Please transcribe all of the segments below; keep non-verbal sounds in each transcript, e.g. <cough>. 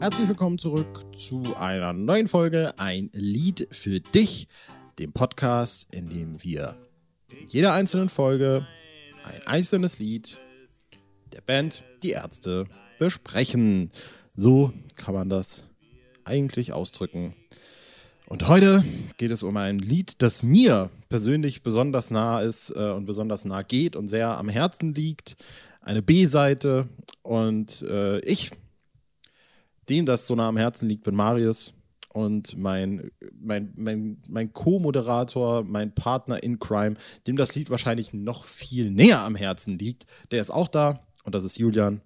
Herzlich willkommen zurück zu einer neuen Folge Ein Lied für dich, dem Podcast, in dem wir in jeder einzelnen Folge ein einzelnes Lied der Band Die Ärzte besprechen. So kann man das eigentlich ausdrücken. Und heute geht es um ein Lied, das mir persönlich besonders nah ist äh, und besonders nah geht und sehr am Herzen liegt. Eine B-Seite. Und äh, ich, dem das so nah am Herzen liegt, bin Marius. Und mein, mein, mein, mein Co-Moderator, mein Partner in Crime, dem das Lied wahrscheinlich noch viel näher am Herzen liegt, der ist auch da. Und das ist Julian.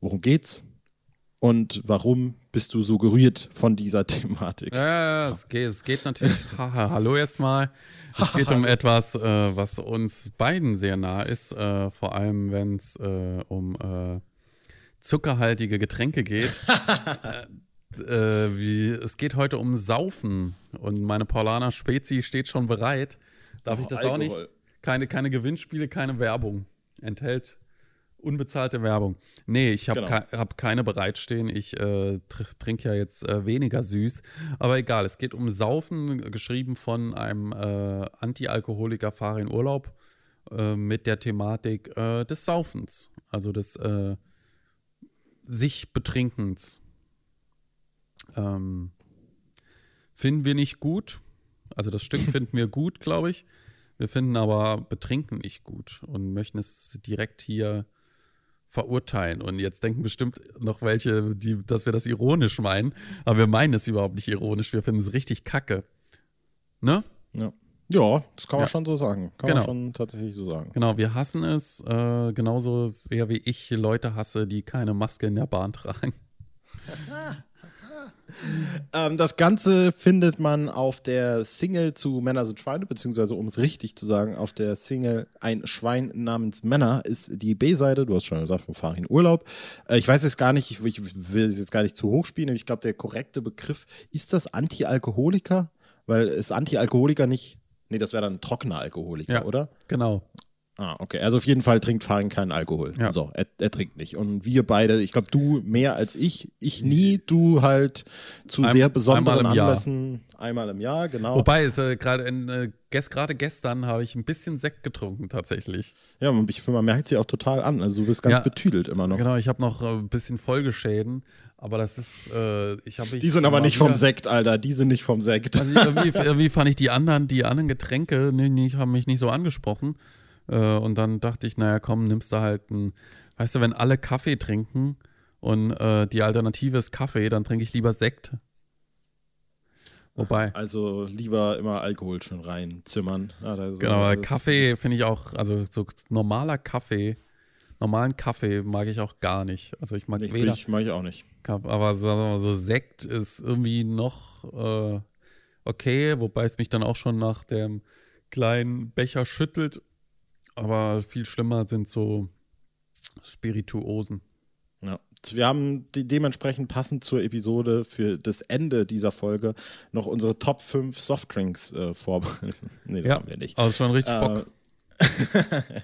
Worum geht's? Und warum bist du so gerührt von dieser <laughs> Thematik? Ja, es geht, es geht natürlich. <laughs> Hallo erstmal. Es geht um etwas, äh, was uns beiden sehr nah ist, äh, vor allem wenn es äh, um äh, zuckerhaltige Getränke geht. <laughs> Äh, wie, es geht heute um Saufen und meine Paulana Spezi steht schon bereit. Darf oh, ich das Alkohol. auch nicht? Keine, keine Gewinnspiele, keine Werbung. Enthält Unbezahlte Werbung. Nee, ich habe genau. ke hab keine bereitstehen. Ich äh, trinke ja jetzt äh, weniger süß. Aber egal, es geht um Saufen, geschrieben von einem äh, Anti-Alkoholiker Fahrer in Urlaub äh, mit der Thematik äh, des Saufens. Also des äh, sich Betrinkens. Ähm, finden wir nicht gut. Also das Stück <laughs> finden wir gut, glaube ich. Wir finden aber Betrinken nicht gut und möchten es direkt hier verurteilen. Und jetzt denken bestimmt noch welche, die, dass wir das ironisch meinen. Aber wir meinen es überhaupt nicht ironisch. Wir finden es richtig kacke. Ne? Ja. Ja, das kann man ja. schon so sagen. Kann genau. man schon tatsächlich so sagen. Genau, wir hassen es äh, genauso sehr wie ich Leute hasse, die keine Maske in der Bahn tragen. <laughs> ähm, das Ganze findet man auf der Single zu Männer sind Schweine, beziehungsweise um es richtig zu sagen, auf der Single Ein Schwein namens Männer ist die B-Seite. Du hast schon gesagt, von Farin Urlaub. Äh, ich weiß jetzt gar nicht, ich, ich will es jetzt gar nicht zu hoch spielen, aber ich glaube, der korrekte Begriff ist das Anti-Alkoholiker? Weil ist Anti-Alkoholiker nicht Nee, das wäre dann ein trockener Alkoholiker, ja, oder? Genau. Ah, okay. Also auf jeden Fall trinkt Farin keinen Alkohol. Ja. So, er, er, trinkt nicht. Und wir beide, ich glaube, du mehr als ich, ich nie, du halt zu ein, sehr besonderen Anlässen, einmal im Jahr, genau. Wobei, äh, gerade äh, gerade gestern habe ich ein bisschen Sekt getrunken, tatsächlich. Ja, man, ich, man merkt sie auch total an. Also du bist ganz ja, betüdelt immer noch. Genau, ich habe noch äh, ein bisschen Folgeschäden. Aber das ist, äh, ich habe. Die sind aber nicht vom Sekt, Alter. Die sind nicht vom Sekt. Also irgendwie, <laughs> irgendwie fand ich die anderen, die anderen Getränke, nee, nee, haben mich nicht so angesprochen. Äh, und dann dachte ich, naja, komm, nimmst du halt ein, weißt du, wenn alle Kaffee trinken und äh, die Alternative ist Kaffee, dann trinke ich lieber Sekt. Wobei. Also lieber immer Alkohol schon reinzimmern. Ja, genau, aber Kaffee finde ich auch, also so normaler Kaffee, normalen Kaffee mag ich auch gar nicht. Also ich mag nee, weder. Ich mag ich auch nicht. Aber so, so Sekt ist irgendwie noch äh, okay, wobei es mich dann auch schon nach dem kleinen Becher schüttelt aber viel schlimmer sind so Spirituosen. Ja. Wir haben die, dementsprechend passend zur Episode für das Ende dieser Folge noch unsere Top 5 Softdrinks äh, vorbereitet. <laughs> nee, das ja, haben wir nicht. Aber schon richtig Bock. Äh, <laughs>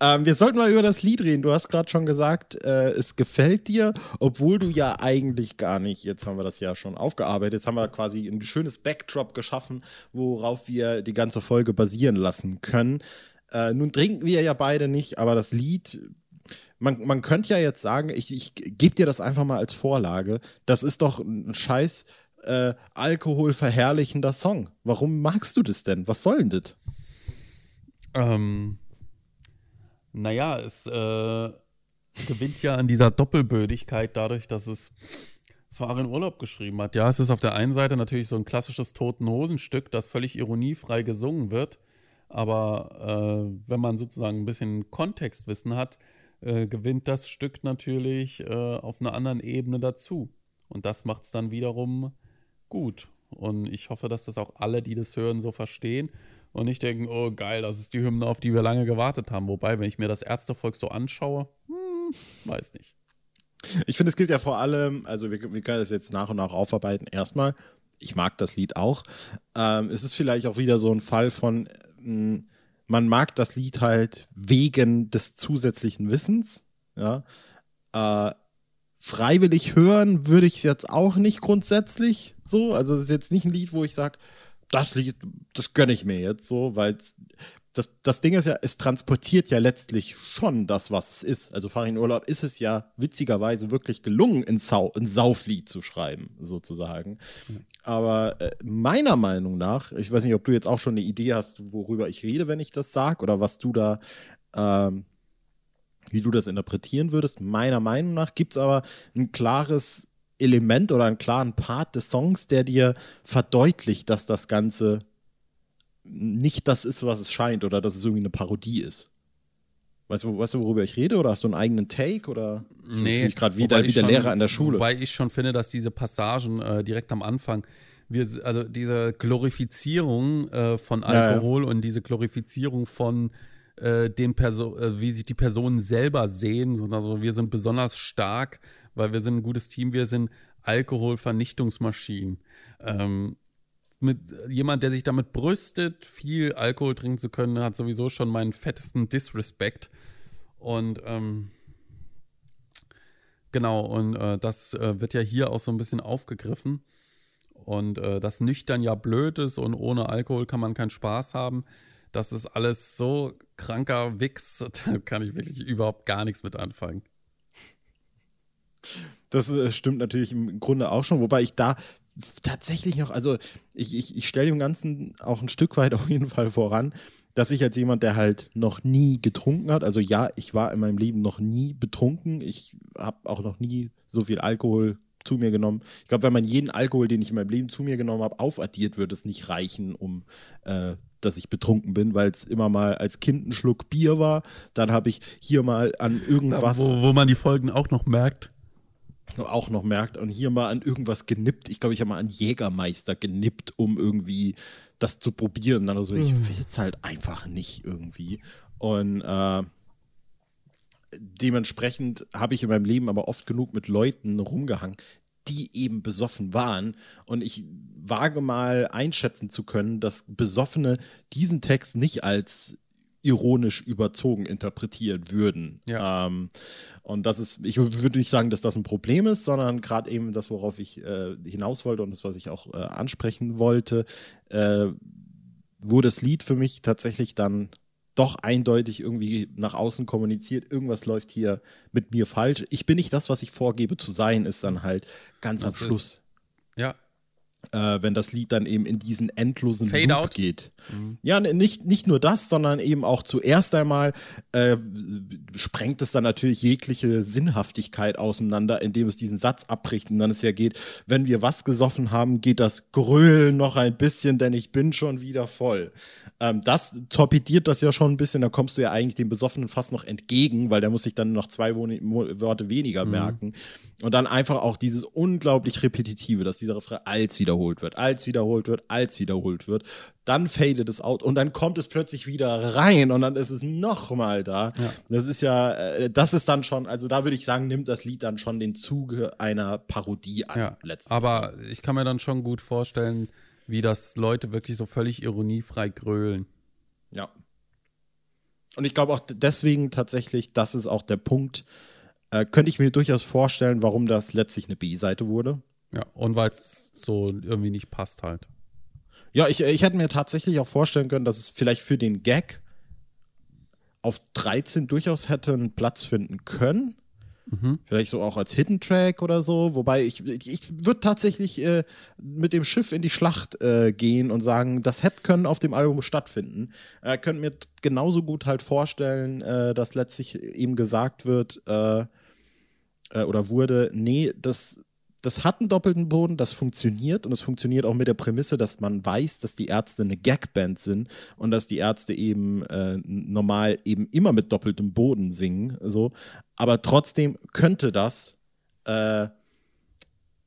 ähm, wir sollten mal über das Lied reden. Du hast gerade schon gesagt, äh, es gefällt dir, obwohl du ja eigentlich gar nicht, jetzt haben wir das ja schon aufgearbeitet, jetzt haben wir quasi ein schönes Backdrop geschaffen, worauf wir die ganze Folge basieren lassen können. Äh, nun trinken wir ja beide nicht, aber das Lied, man, man könnte ja jetzt sagen, ich, ich gebe dir das einfach mal als Vorlage. Das ist doch ein scheiß äh, alkoholverherrlichender Song. Warum magst du das denn? Was soll denn das? Ähm, naja, es äh, gewinnt ja an dieser Doppelbödigkeit dadurch, dass es Farin Urlaub geschrieben hat. Ja, es ist auf der einen Seite natürlich so ein klassisches Toten Hosenstück, das völlig ironiefrei gesungen wird. Aber äh, wenn man sozusagen ein bisschen Kontextwissen hat, äh, gewinnt das Stück natürlich äh, auf einer anderen Ebene dazu. Und das macht es dann wiederum gut. Und ich hoffe, dass das auch alle, die das hören, so verstehen und nicht denken, oh geil, das ist die Hymne, auf die wir lange gewartet haben. Wobei, wenn ich mir das Ärztevolk so anschaue, hm, weiß nicht. Ich finde, es gilt ja vor allem, also wir, wir können das jetzt nach und nach aufarbeiten. Erstmal, ich mag das Lied auch. Ähm, es ist vielleicht auch wieder so ein Fall von, man mag das Lied halt wegen des zusätzlichen Wissens, ja. Äh, freiwillig hören würde ich es jetzt auch nicht grundsätzlich so. Also es ist jetzt nicht ein Lied, wo ich sage, das Lied, das gönne ich mir jetzt so, weil das, das Ding ist ja, es transportiert ja letztlich schon das, was es ist. Also Farin Urlaub ist es ja witzigerweise wirklich gelungen, ein, Sau, ein Sauflied zu schreiben, sozusagen. Aber äh, meiner Meinung nach, ich weiß nicht, ob du jetzt auch schon eine Idee hast, worüber ich rede, wenn ich das sage, oder was du da, ähm, wie du das interpretieren würdest. Meiner Meinung nach gibt es aber ein klares Element oder einen klaren Part des Songs, der dir verdeutlicht, dass das Ganze nicht das ist, was es scheint oder dass es irgendwie eine Parodie ist. Weißt du, weißt du, worüber ich rede? Oder hast du einen eigenen Take? Oder nee, ich gerade wieder wie der Lehrer an der Schule? Wobei ich schon finde, dass diese Passagen äh, direkt am Anfang, wir, also diese Glorifizierung äh, von Alkohol ja, ja. und diese Glorifizierung von äh, den Person, äh, wie sich die Personen selber sehen, sondern also wir sind besonders stark, weil wir sind ein gutes Team, wir sind Alkoholvernichtungsmaschinen. Ähm, mit jemand, der sich damit brüstet, viel Alkohol trinken zu können, hat sowieso schon meinen fettesten Disrespect. Und ähm, genau, und äh, das äh, wird ja hier auch so ein bisschen aufgegriffen. Und äh, dass nüchtern ja blöd ist und ohne Alkohol kann man keinen Spaß haben. Das ist alles so kranker Wix, <laughs> da kann ich wirklich überhaupt gar nichts mit anfangen. Das äh, stimmt natürlich im Grunde auch schon, wobei ich da tatsächlich noch, also ich, ich, ich stelle dem Ganzen auch ein Stück weit <laughs> auf jeden Fall voran, dass ich als jemand, der halt noch nie getrunken hat, also ja, ich war in meinem Leben noch nie betrunken, ich habe auch noch nie so viel Alkohol zu mir genommen. Ich glaube, wenn man jeden Alkohol, den ich in meinem Leben zu mir genommen habe, aufaddiert, würde es nicht reichen, um äh, dass ich betrunken bin, weil es immer mal als Kind ein Schluck Bier war. Dann habe ich hier mal an irgendwas. Wo, wo man die Folgen auch noch merkt auch noch merkt und hier mal an irgendwas genippt. Ich glaube, ich habe mal an Jägermeister genippt, um irgendwie das zu probieren. Dann so, ich mhm. will es halt einfach nicht irgendwie. Und äh, dementsprechend habe ich in meinem Leben aber oft genug mit Leuten rumgehangen, die eben besoffen waren. Und ich wage mal einschätzen zu können, dass Besoffene diesen Text nicht als ironisch überzogen interpretieren würden. Ja. Ähm, und das ist, ich würde nicht sagen, dass das ein Problem ist, sondern gerade eben das, worauf ich äh, hinaus wollte und das, was ich auch äh, ansprechen wollte, äh, wo das Lied für mich tatsächlich dann doch eindeutig irgendwie nach außen kommuniziert, irgendwas läuft hier mit mir falsch. Ich bin nicht das, was ich vorgebe zu sein, ist dann halt ganz das am Schluss. Ist, ja, äh, wenn das Lied dann eben in diesen endlosen Fade Loop out. geht. Mhm. Ja, nicht, nicht nur das, sondern eben auch zuerst einmal äh, sprengt es dann natürlich jegliche Sinnhaftigkeit auseinander, indem es diesen Satz abbricht und dann es ja geht, wenn wir was gesoffen haben, geht das Grölen noch ein bisschen, denn ich bin schon wieder voll. Ähm, das torpediert das ja schon ein bisschen, da kommst du ja eigentlich dem Besoffenen fast noch entgegen, weil der muss sich dann noch zwei Worte weniger mhm. merken. Und dann einfach auch dieses unglaublich repetitive, dass dieser Refrain als wiederholt wird, als wiederholt wird, als wiederholt wird. Dann fadet es out und dann kommt es plötzlich wieder rein und dann ist es nochmal da. Ja. Das ist ja, äh, das ist dann schon, also da würde ich sagen, nimmt das Lied dann schon den Zuge einer Parodie an. Ja, aber ich kann mir dann schon gut vorstellen, wie das Leute wirklich so völlig ironiefrei grölen. Ja. Und ich glaube auch deswegen tatsächlich, das ist auch der Punkt, äh, könnte ich mir durchaus vorstellen, warum das letztlich eine B-Seite wurde. Ja, und weil es so irgendwie nicht passt halt. Ja, ich, ich hätte mir tatsächlich auch vorstellen können, dass es vielleicht für den Gag auf 13 durchaus hätte einen Platz finden können. Mhm. Vielleicht so auch als Hidden Track oder so. Wobei ich, ich würde tatsächlich äh, mit dem Schiff in die Schlacht äh, gehen und sagen, das hätte können auf dem Album stattfinden. Äh, könnt mir genauso gut halt vorstellen, äh, dass letztlich eben gesagt wird, äh, äh, oder wurde, nee, das, das hat einen doppelten Boden, das funktioniert und es funktioniert auch mit der Prämisse, dass man weiß, dass die Ärzte eine Gagband sind und dass die Ärzte eben äh, normal eben immer mit doppeltem Boden singen, so. Aber trotzdem könnte das äh,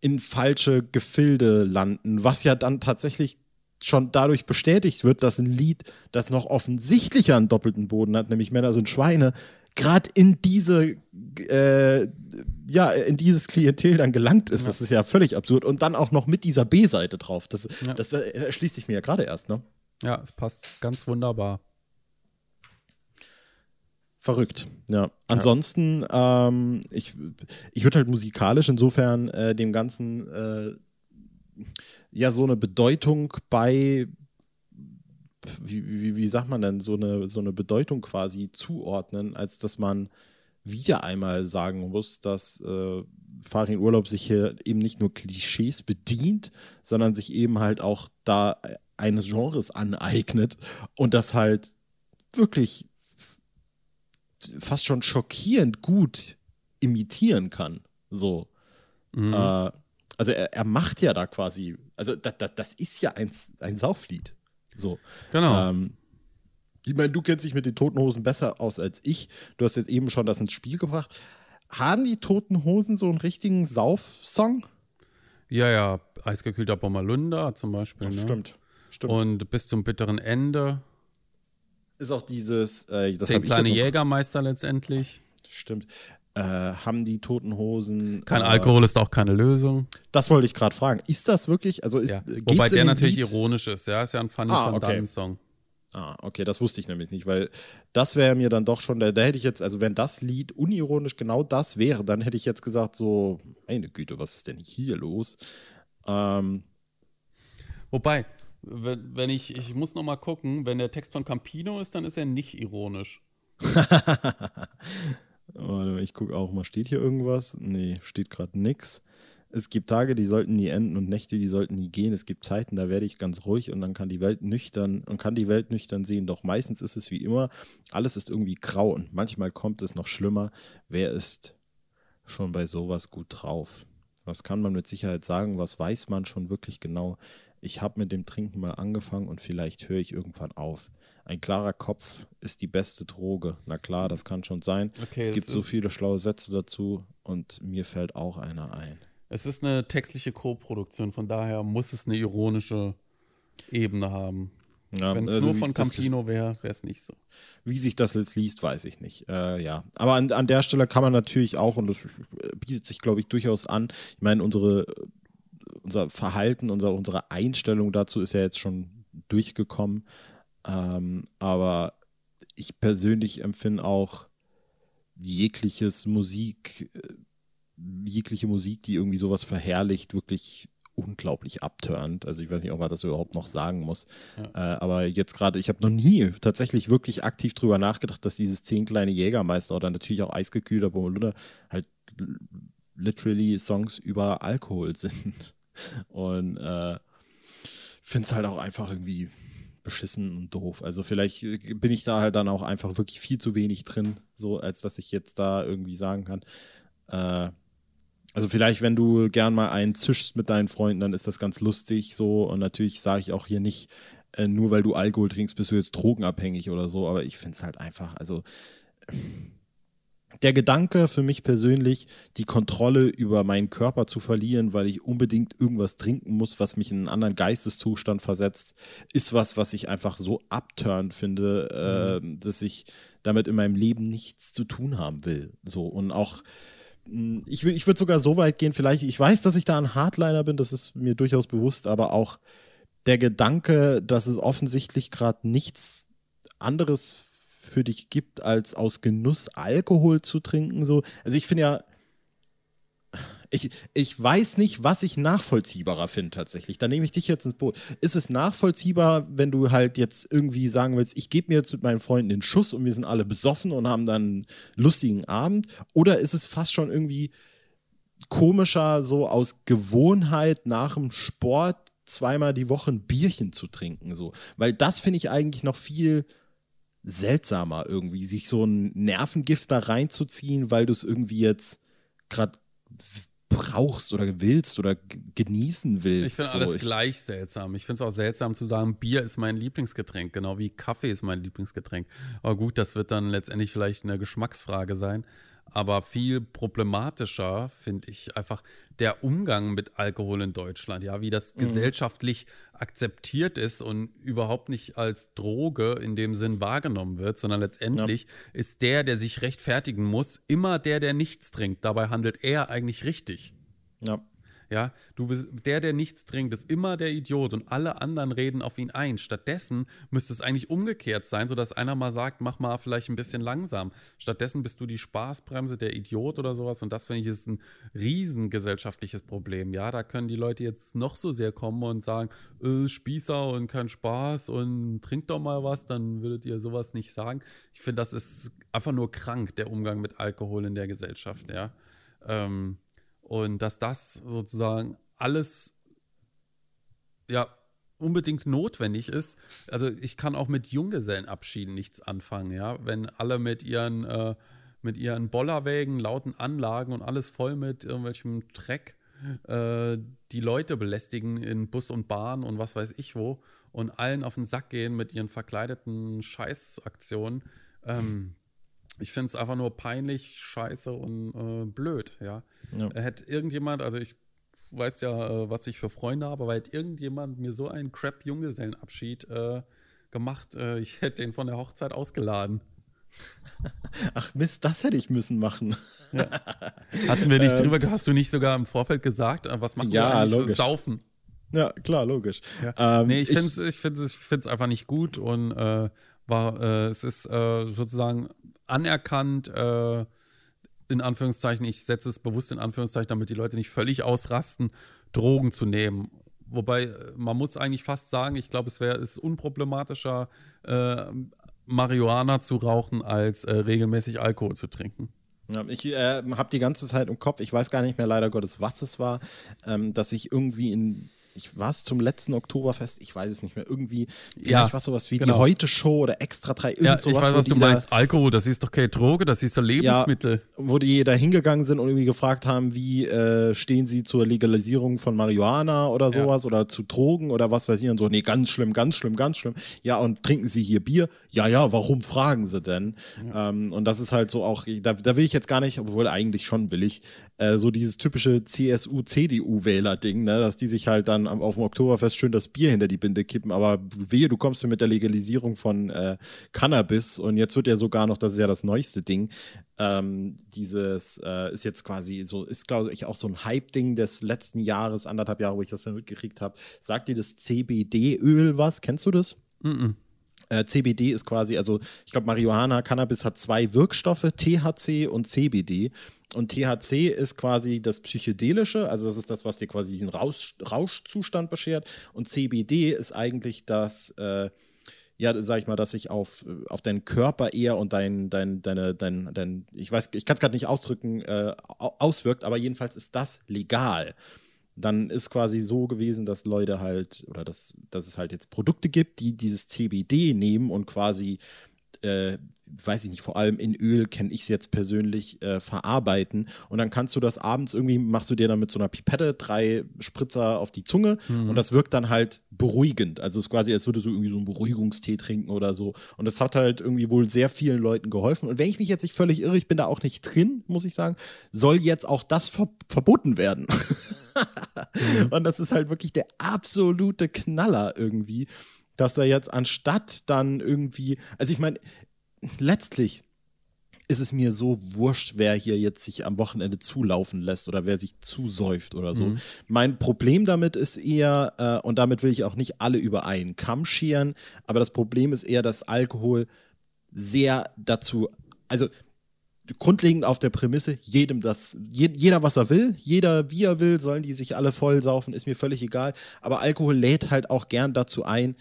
in falsche Gefilde landen, was ja dann tatsächlich schon dadurch bestätigt wird, dass ein Lied, das noch offensichtlicher einen doppelten Boden hat, nämlich Männer sind Schweine, gerade in diese äh, ja, in dieses Klientel dann gelangt ist. Ja. Das ist ja völlig absurd. Und dann auch noch mit dieser B-Seite drauf. Das, ja. das erschließt sich mir ja gerade erst, ne? Ja, es passt ganz wunderbar. Verrückt, ja. Ansonsten, ja. Ähm, ich, ich würde halt musikalisch insofern äh, dem Ganzen äh, ja so eine Bedeutung bei, wie, wie, wie sagt man denn, so eine, so eine Bedeutung quasi zuordnen, als dass man wieder einmal sagen muss, dass äh, Farin Urlaub sich hier eben nicht nur Klischees bedient, sondern sich eben halt auch da eines Genres aneignet und das halt wirklich fast schon schockierend gut imitieren kann. So. Mhm. Äh, also er, er, macht ja da quasi, also das, das, das ist ja ein, ein Sauflied. So. Genau. Ähm, ich meine, du kennst dich mit den Toten Hosen besser aus als ich. Du hast jetzt eben schon das ins Spiel gebracht. Haben die Toten Hosen so einen richtigen Sauf-Song? Ja, ja, eisgekühlter Bommerlunder zum Beispiel. Ne? Stimmt. Stimmt. Und bis zum bitteren Ende ist auch dieses. Äh, Zehn kleine Jägermeister letztendlich. Stimmt. Äh, haben die Toten Hosen. Kein äh, Alkohol ist auch keine Lösung. Das wollte ich gerade fragen. Ist das wirklich? Also ist, ja. Wobei der natürlich Lied? ironisch ist. Ja, ist ja ein Funny ah, Van okay. Song. Ah, okay, das wusste ich nämlich nicht, weil das wäre mir dann doch schon, da, da, hätte ich jetzt, also wenn das Lied unironisch genau das wäre, dann hätte ich jetzt gesagt, so, meine Güte, was ist denn hier los? Ähm, Wobei, wenn, wenn ich, ich muss noch mal gucken, wenn der Text von Campino ist, dann ist er nicht ironisch. <laughs> ich gucke auch mal, steht hier irgendwas? Nee, steht gerade nichts. Es gibt Tage, die sollten nie enden und Nächte, die sollten nie gehen. Es gibt Zeiten, da werde ich ganz ruhig und dann kann die Welt nüchtern und kann die Welt nüchtern sehen. Doch meistens ist es wie immer, alles ist irgendwie grau und manchmal kommt es noch schlimmer. Wer ist schon bei sowas gut drauf? Was kann man mit Sicherheit sagen? Was weiß man schon wirklich genau? ich habe mit dem Trinken mal angefangen und vielleicht höre ich irgendwann auf. Ein klarer Kopf ist die beste Droge. Na klar, das kann schon sein. Okay, es gibt so viele schlaue Sätze dazu und mir fällt auch einer ein. Es ist eine textliche Co-Produktion, von daher muss es eine ironische Ebene haben. Ja, Wenn es also nur von Campino wäre, wäre es nicht so. Wie sich das jetzt liest, weiß ich nicht. Äh, ja, aber an, an der Stelle kann man natürlich auch, und das bietet sich, glaube ich, durchaus an. Ich meine, unsere unser Verhalten, unser, unsere Einstellung dazu ist ja jetzt schon durchgekommen. Ähm, aber ich persönlich empfinde auch jegliches Musik, äh, jegliche Musik, die irgendwie sowas verherrlicht, wirklich unglaublich abtörend. Also ich weiß nicht, ob man das überhaupt noch sagen muss. Ja. Äh, aber jetzt gerade, ich habe noch nie tatsächlich wirklich aktiv drüber nachgedacht, dass dieses zehn kleine Jägermeister oder natürlich auch eisgekühlter Bommelunder halt literally Songs über Alkohol <laughs> sind. Und äh, finde es halt auch einfach irgendwie beschissen und doof. Also vielleicht bin ich da halt dann auch einfach wirklich viel zu wenig drin, so als dass ich jetzt da irgendwie sagen kann. Äh, also vielleicht, wenn du gern mal einen zischst mit deinen Freunden, dann ist das ganz lustig so. Und natürlich sage ich auch hier nicht, äh, nur weil du Alkohol trinkst, bist du jetzt drogenabhängig oder so. Aber ich finde es halt einfach, also der Gedanke für mich persönlich, die Kontrolle über meinen Körper zu verlieren, weil ich unbedingt irgendwas trinken muss, was mich in einen anderen Geisteszustand versetzt, ist was, was ich einfach so abturnt finde, mhm. äh, dass ich damit in meinem Leben nichts zu tun haben will. So und auch hm, ich, ich würde sogar so weit gehen, vielleicht, ich weiß, dass ich da ein Hardliner bin, das ist mir durchaus bewusst, aber auch der Gedanke, dass es offensichtlich gerade nichts anderes für dich gibt, als aus Genuss Alkohol zu trinken. So. Also ich finde ja, ich, ich weiß nicht, was ich nachvollziehbarer finde tatsächlich. Da nehme ich dich jetzt ins Boot. Ist es nachvollziehbar, wenn du halt jetzt irgendwie sagen willst, ich gebe mir jetzt mit meinen Freunden den Schuss und wir sind alle besoffen und haben dann einen lustigen Abend? Oder ist es fast schon irgendwie komischer, so aus Gewohnheit nach dem Sport zweimal die Woche ein Bierchen zu trinken? So? Weil das finde ich eigentlich noch viel seltsamer irgendwie, sich so ein Nervengift da reinzuziehen, weil du es irgendwie jetzt gerade brauchst oder willst oder genießen willst. Ich finde so. alles gleich seltsam. Ich finde es auch seltsam zu sagen, Bier ist mein Lieblingsgetränk, genau wie Kaffee ist mein Lieblingsgetränk. Aber gut, das wird dann letztendlich vielleicht eine Geschmacksfrage sein. Aber viel problematischer finde ich einfach der Umgang mit Alkohol in Deutschland, ja, wie das mhm. gesellschaftlich akzeptiert ist und überhaupt nicht als Droge in dem Sinn wahrgenommen wird, sondern letztendlich ja. ist der, der sich rechtfertigen muss, immer der, der nichts trinkt. Dabei handelt er eigentlich richtig. Ja. Ja, du bist der, der nichts trinkt, ist immer der Idiot und alle anderen reden auf ihn ein. Stattdessen müsste es eigentlich umgekehrt sein, sodass einer mal sagt, mach mal vielleicht ein bisschen langsam. Stattdessen bist du die Spaßbremse, der Idiot oder sowas und das finde ich ist ein riesengesellschaftliches Problem. Ja, da können die Leute jetzt noch so sehr kommen und sagen, äh, Spießer und kein Spaß und trinkt doch mal was, dann würdet ihr sowas nicht sagen. Ich finde, das ist einfach nur krank, der Umgang mit Alkohol in der Gesellschaft, ja. Ähm, und dass das sozusagen alles ja unbedingt notwendig ist. Also ich kann auch mit Junggesellenabschieden nichts anfangen, ja. Wenn alle mit ihren, äh, mit ihren Bollerwägen, lauten Anlagen und alles voll mit irgendwelchem Dreck äh, die Leute belästigen in Bus und Bahn und was weiß ich wo und allen auf den Sack gehen mit ihren verkleideten Scheißaktionen. Ähm, ich finde es einfach nur peinlich, scheiße und äh, blöd, ja. ja. Hätte irgendjemand, also ich weiß ja, äh, was ich für Freunde habe, aber hätte irgendjemand mir so einen Crap-Junggesellenabschied äh, gemacht, äh, ich hätte den von der Hochzeit ausgeladen. <laughs> Ach Mist, das hätte ich müssen machen. Ja. Hatten wir <laughs> nicht ähm, drüber, hast du nicht sogar im Vorfeld gesagt, äh, was machen ja, wir eigentlich logisch. Saufen? Ja, klar, logisch. Ja. Ähm, nee, ich finde es ich find's, ich find's einfach nicht gut und äh, war, äh, es ist äh, sozusagen anerkannt, äh, in Anführungszeichen, ich setze es bewusst in Anführungszeichen, damit die Leute nicht völlig ausrasten, Drogen zu nehmen. Wobei äh, man muss eigentlich fast sagen, ich glaube, es wäre es unproblematischer, äh, Marihuana zu rauchen, als äh, regelmäßig Alkohol zu trinken. Ich äh, habe die ganze Zeit im Kopf, ich weiß gar nicht mehr leider Gottes, was es war, ähm, dass ich irgendwie in ich war es zum letzten Oktoberfest, ich weiß es nicht mehr, irgendwie, ja, was sowas wie genau. die Heute-Show oder Extra 3, irgend ja, sowas. Ich weiß, was du meinst, Alkohol, das ist doch keine Droge, das ist ein Lebensmittel. Ja, wo die da hingegangen sind und irgendwie gefragt haben, wie äh, stehen sie zur Legalisierung von Marihuana oder sowas ja. oder zu Drogen oder was weiß ich und so, nee, ganz schlimm, ganz schlimm, ganz schlimm. Ja, und trinken sie hier Bier? Ja, ja, warum fragen sie denn? Ähm, und das ist halt so auch, da, da will ich jetzt gar nicht, obwohl eigentlich schon will ich, äh, so dieses typische CSU-CDU-Wähler-Ding, ne, dass die sich halt dann auf dem Oktoberfest schön das Bier hinter die Binde kippen, aber wehe, du kommst ja mit der Legalisierung von äh, Cannabis und jetzt wird ja sogar noch, das ist ja das neueste Ding, ähm, dieses äh, ist jetzt quasi so, ist glaube ich auch so ein Hype-Ding des letzten Jahres, anderthalb Jahre, wo ich das dann mitgekriegt habe. Sagt dir das CBD-Öl was? Kennst du das? Mm, -mm. Äh, CBD ist quasi, also ich glaube, Marihuana, Cannabis hat zwei Wirkstoffe, THC und CBD. Und THC ist quasi das Psychedelische, also das ist das, was dir quasi diesen Rausch, Rauschzustand beschert. Und CBD ist eigentlich das, äh, ja, sag ich mal, dass sich auf, auf deinen Körper eher und dein, dein, deine, dein, dein, ich weiß, ich kann es gerade nicht ausdrücken, äh, auswirkt, aber jedenfalls ist das legal dann ist quasi so gewesen, dass Leute halt, oder dass, dass es halt jetzt Produkte gibt, die dieses CBD nehmen und quasi äh, weiß ich nicht, vor allem in Öl kenne ich es jetzt persönlich, äh, verarbeiten. Und dann kannst du das abends irgendwie, machst du dir dann mit so einer Pipette drei Spritzer auf die Zunge mhm. und das wirkt dann halt beruhigend. Also es ist quasi, als würdest du irgendwie so einen Beruhigungstee trinken oder so. Und das hat halt irgendwie wohl sehr vielen Leuten geholfen. Und wenn ich mich jetzt nicht völlig irre, ich bin da auch nicht drin, muss ich sagen, soll jetzt auch das ver verboten werden. mhm. <laughs> Und das ist halt wirklich der absolute Knaller irgendwie dass er jetzt anstatt dann irgendwie, also ich meine, letztlich ist es mir so wurscht, wer hier jetzt sich am Wochenende zulaufen lässt oder wer sich zusäuft oder so. Mhm. Mein Problem damit ist eher, äh, und damit will ich auch nicht alle über einen Kamm scheren, aber das Problem ist eher, dass Alkohol sehr dazu, also grundlegend auf der Prämisse, jedem das, je, jeder was er will, jeder wie er will, sollen die sich alle voll saufen, ist mir völlig egal. Aber Alkohol lädt halt auch gern dazu ein,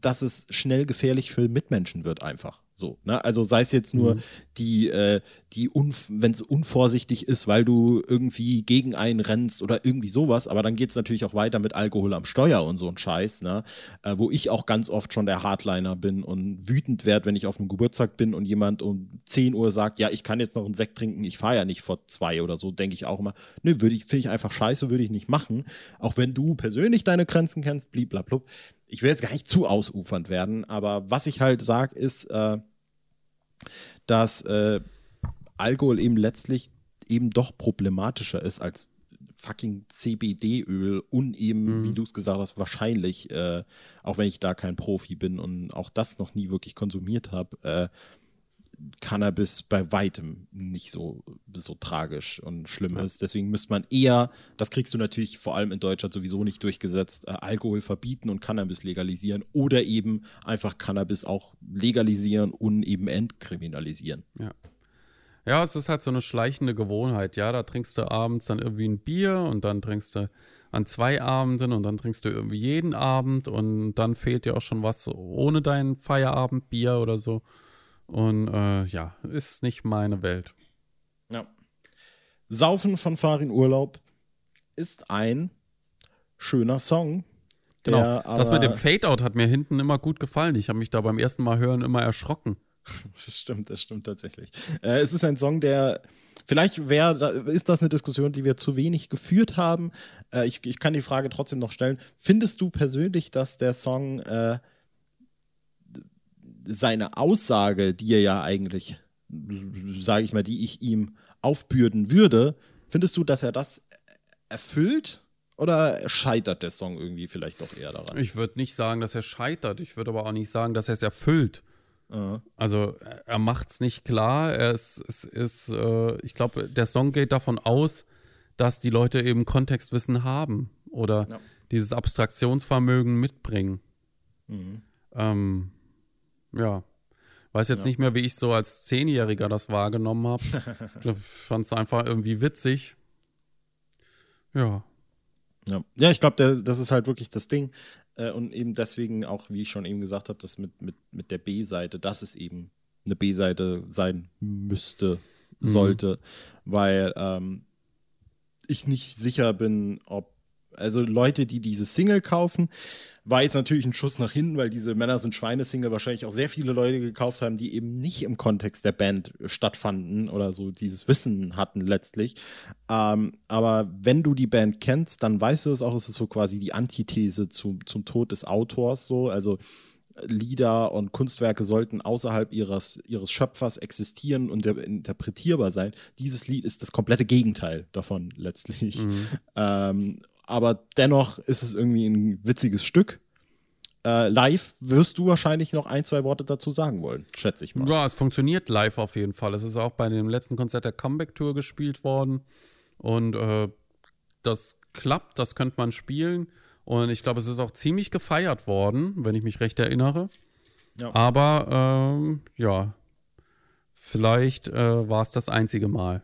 dass es schnell gefährlich für Mitmenschen wird einfach. So, ne? Also sei es jetzt nur mhm. die, äh, die wenn es unvorsichtig ist, weil du irgendwie gegen einen rennst oder irgendwie sowas, aber dann geht es natürlich auch weiter mit Alkohol am Steuer und so ein Scheiß, ne? Äh, wo ich auch ganz oft schon der Hardliner bin und wütend werde, wenn ich auf einem Geburtstag bin und jemand um 10 Uhr sagt, ja, ich kann jetzt noch einen Sekt trinken, ich fahre ja nicht vor zwei oder so, denke ich auch immer, nö, würde ich, finde ich einfach scheiße, würde ich nicht machen. Auch wenn du persönlich deine Grenzen kennst, bliblablub ich will jetzt gar nicht zu ausufernd werden, aber was ich halt sage, ist, äh, dass äh, Alkohol eben letztlich eben doch problematischer ist als fucking CBD-Öl und eben, mhm. wie du es gesagt hast, wahrscheinlich, äh, auch wenn ich da kein Profi bin und auch das noch nie wirklich konsumiert habe, äh, Cannabis bei weitem nicht so, so tragisch und schlimm ist. Deswegen müsste man eher, das kriegst du natürlich vor allem in Deutschland sowieso nicht durchgesetzt, äh, Alkohol verbieten und Cannabis legalisieren oder eben einfach Cannabis auch legalisieren und eben entkriminalisieren. Ja. Ja, es ist halt so eine schleichende Gewohnheit. Ja, da trinkst du abends dann irgendwie ein Bier und dann trinkst du an zwei Abenden und dann trinkst du irgendwie jeden Abend und dann fehlt dir auch schon was ohne dein Feierabendbier oder so. Und äh, ja, ist nicht meine Welt. Ja. Saufen von Farin Urlaub ist ein schöner Song. Genau. das mit dem Fade-Out hat mir hinten immer gut gefallen. Ich habe mich da beim ersten Mal hören immer erschrocken. <laughs> Das stimmt, das stimmt tatsächlich. Äh, es ist ein Song, der vielleicht wäre, ist das eine Diskussion, die wir zu wenig geführt haben. Äh, ich, ich kann die Frage trotzdem noch stellen. Findest du persönlich, dass der Song äh, seine Aussage, die er ja eigentlich, sage ich mal, die ich ihm aufbürden würde, findest du, dass er das erfüllt? Oder scheitert der Song irgendwie vielleicht doch eher daran? Ich würde nicht sagen, dass er scheitert. Ich würde aber auch nicht sagen, dass er es erfüllt. Uh Also er macht es nicht klar. Er ist, es ist, äh, ich glaube, der Song geht davon aus, dass die Leute eben Kontextwissen haben oder ja. dieses Abstraktionsvermögen mitbringen. Mhm. Ähm, ja. Weiß jetzt ja. nicht mehr, wie ich so als Zehnjähriger das wahrgenommen habe. <laughs> ich fand es einfach irgendwie witzig. Ja. Ja, ja ich glaube, das ist halt wirklich das Ding. Äh, und eben deswegen auch, wie ich schon eben gesagt habe, das mit, mit, mit der B-Seite, dass es eben eine B-Seite sein müsste, mhm. sollte, mhm. weil ähm, ich nicht sicher bin, ob also Leute, die diese Single kaufen, war jetzt natürlich ein Schuss nach hinten, weil diese Männer sind Schweine-Single wahrscheinlich auch sehr viele Leute gekauft haben, die eben nicht im Kontext der Band stattfanden oder so dieses Wissen hatten letztlich. Ähm, aber wenn du die Band kennst, dann weißt du es auch, es ist so quasi die Antithese zu, zum Tod des Autors so. Also Lieder und Kunstwerke sollten außerhalb ihres, ihres Schöpfers existieren und interpretierbar sein. Dieses Lied ist das komplette Gegenteil davon letztlich. Mhm. Ähm, aber dennoch ist es irgendwie ein witziges Stück. Äh, live wirst du wahrscheinlich noch ein, zwei Worte dazu sagen wollen, schätze ich mal. Ja, es funktioniert live auf jeden Fall. Es ist auch bei dem letzten Konzert der Comeback-Tour gespielt worden. Und äh, das klappt, das könnte man spielen. Und ich glaube, es ist auch ziemlich gefeiert worden, wenn ich mich recht erinnere. Ja. Aber ähm, ja, vielleicht äh, war es das einzige Mal.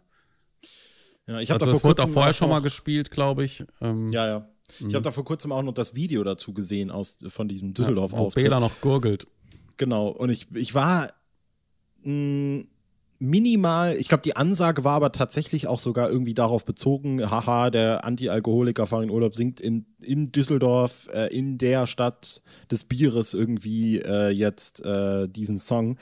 Ja, ich also da das wurde auch vorher schon mal gespielt, glaube ich. Ähm, ja, ja. Ich habe mhm. da vor kurzem auch noch das Video dazu gesehen aus, von diesem Düsseldorf-Auftritt. Ja, Bela noch gurgelt. Genau. Und ich, ich war mh, mm, minimal, ich glaube, die Ansage war aber tatsächlich auch sogar irgendwie darauf bezogen, haha, der Anti-Alkoholiker Farin Urlaub singt in, in Düsseldorf, äh, in der Stadt des Bieres irgendwie äh, jetzt äh, diesen Song.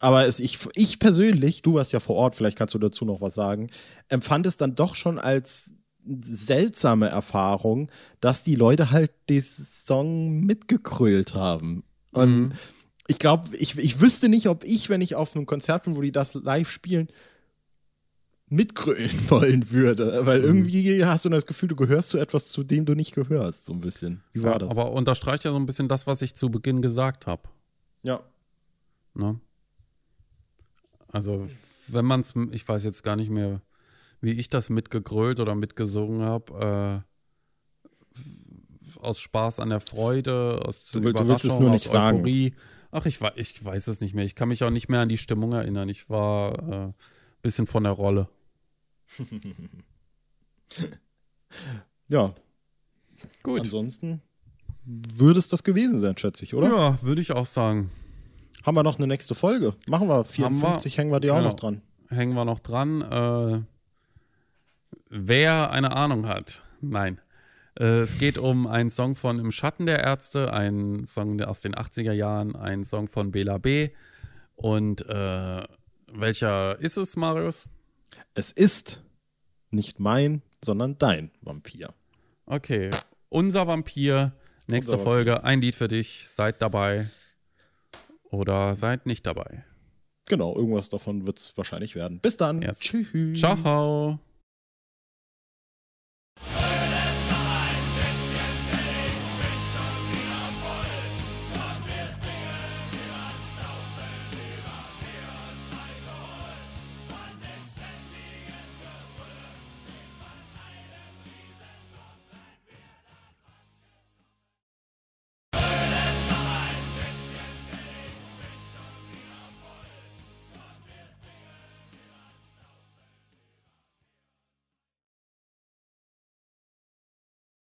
Aber es, ich, ich persönlich, du warst ja vor Ort, vielleicht kannst du dazu noch was sagen, empfand es dann doch schon als seltsame Erfahrung, dass die Leute halt diesen Song mitgekrölt haben. Und mhm. ich glaube, ich, ich wüsste nicht, ob ich, wenn ich auf einem Konzert bin, wo die das live spielen, mitgrölen <laughs> wollen würde. Weil mhm. irgendwie hast du das Gefühl, du gehörst zu etwas, zu dem du nicht gehörst, so ein bisschen. Wie war ja, das? Aber unterstreicht ja so ein bisschen das, was ich zu Beginn gesagt habe. Ja. Ne? Also, wenn man es, ich weiß jetzt gar nicht mehr, wie ich das mitgegrölt oder mitgesungen habe, äh, aus Spaß an der Freude, aus du, Überraschung, du willst es nur nicht Euphorie. Sagen. Ach, ich, ich weiß es nicht mehr. Ich kann mich auch nicht mehr an die Stimmung erinnern. Ich war ein äh, bisschen von der Rolle. <laughs> ja. Gut. Ansonsten würde es das gewesen sein, schätze ich, oder? Ja, würde ich auch sagen. Haben wir noch eine nächste Folge? Machen wir 54, wir, hängen wir die auch genau, noch dran. Hängen wir noch dran. Äh, wer eine Ahnung hat, nein. Äh, es geht um einen Song von Im Schatten der Ärzte, ein Song aus den 80er Jahren, ein Song von Bela B. Und äh, welcher ist es, Marius? Es ist nicht mein, sondern dein Vampir. Okay, unser Vampir. Nächste unser Folge, Vampir. ein Lied für dich. Seid dabei oder seid nicht dabei. Genau, irgendwas davon wird es wahrscheinlich werden. Bis dann. Yes. Tschüss. Ciao.